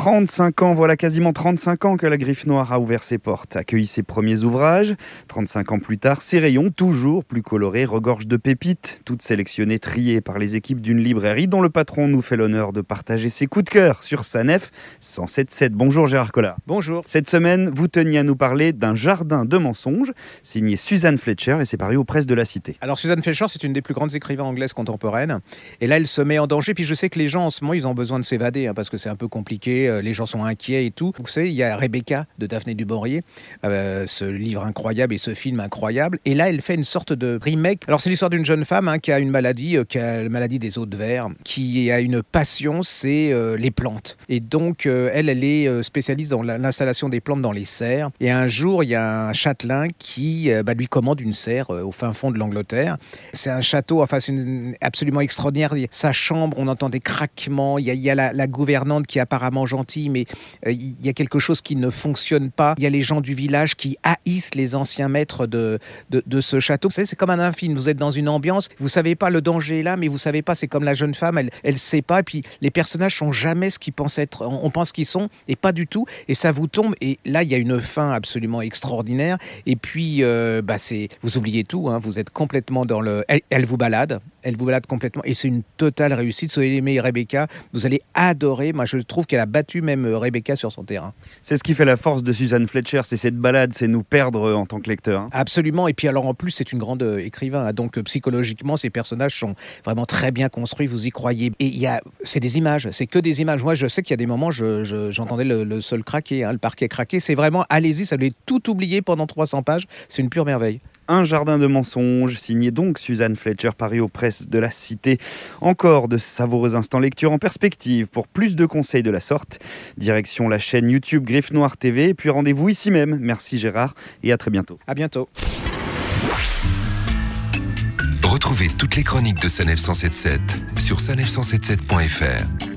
35 ans, voilà quasiment 35 ans que la Griffe Noire a ouvert ses portes, accueilli ses premiers ouvrages. 35 ans plus tard, ses rayons, toujours plus colorés, regorgent de pépites, toutes sélectionnées, triées par les équipes d'une librairie dont le patron nous fait l'honneur de partager ses coups de cœur sur Sanef 177. Bonjour Gérard Collard. Bonjour. Cette semaine, vous teniez à nous parler d'un jardin de mensonges, signé Suzanne Fletcher et c'est paru aux presses de la Cité. Alors Suzanne Fletcher, c'est une des plus grandes écrivains anglaises contemporaines. Et là, elle se met en danger. Puis je sais que les gens en ce moment, ils ont besoin de s'évader hein, parce que c'est un peu compliqué euh, les gens sont inquiets et tout. Vous savez, il y a Rebecca de Daphné du euh, ce livre incroyable et ce film incroyable. Et là, elle fait une sorte de remake. Alors, c'est l'histoire d'une jeune femme hein, qui a une maladie, euh, qui a la maladie des de verre, qui a une passion, c'est les plantes. Et donc, elle, elle est spécialiste dans l'installation des plantes dans les serres. Et un jour, il y a un châtelain qui bah, lui commande une serre au fin fond de l'Angleterre. C'est un château, enfin, c'est absolument extraordinaire. Sa chambre, on entend des craquements. Il y a, la, la gouvernante qui apparemment mais euh, il y a quelque chose qui ne fonctionne pas. Il y a les gens du village qui haïssent les anciens maîtres de, de, ce château. C'est comme un film. Vous êtes dans une ambiance, vous savez pas le danger est là, mais vous savez pas. C'est comme la jeune femme, elle, elle sait pas. Et puis les personnages sont jamais ce qu'ils pensent être. On pense qu'ils sont et pas du tout. Et ça vous tombe. Et là, il y a une fin absolument extraordinaire. Et puis, euh, bah c'est, vous oubliez tout. Hein. vous êtes complètement dans le. Elle, vous balade. Elle vous balade complètement. Et c'est une totale réussite. Soyez aimé Rebecca. Vous allez adorer. Moi, je trouve qu'elle a battu même euh, Rebecca sur son terrain. C'est ce qui fait la force de Suzanne Fletcher, c'est cette balade, c'est nous perdre euh, en tant que lecteur. Hein. Absolument, et puis alors en plus c'est une grande euh, écrivain, hein. donc psychologiquement ces personnages sont vraiment très bien construits, vous y croyez. Et il y a, c'est des images, c'est que des images. Moi je sais qu'il y a des moments, j'entendais le, sol craquer, hein, le parquet craquer. C'est vraiment, allez-y, ça voulait tout oublier pendant 300 pages, c'est une pure merveille. Un jardin de mensonges, signé donc Suzanne Fletcher, Paris aux presses de la Cité. Encore de savoureux instants lecture en perspective. Pour plus de conseils de la sorte, direction la chaîne YouTube Griffe Noire TV. Puis rendez-vous ici même. Merci Gérard et à très bientôt. À bientôt. Retrouvez toutes les chroniques de Sanef 177 sur sanef177.fr.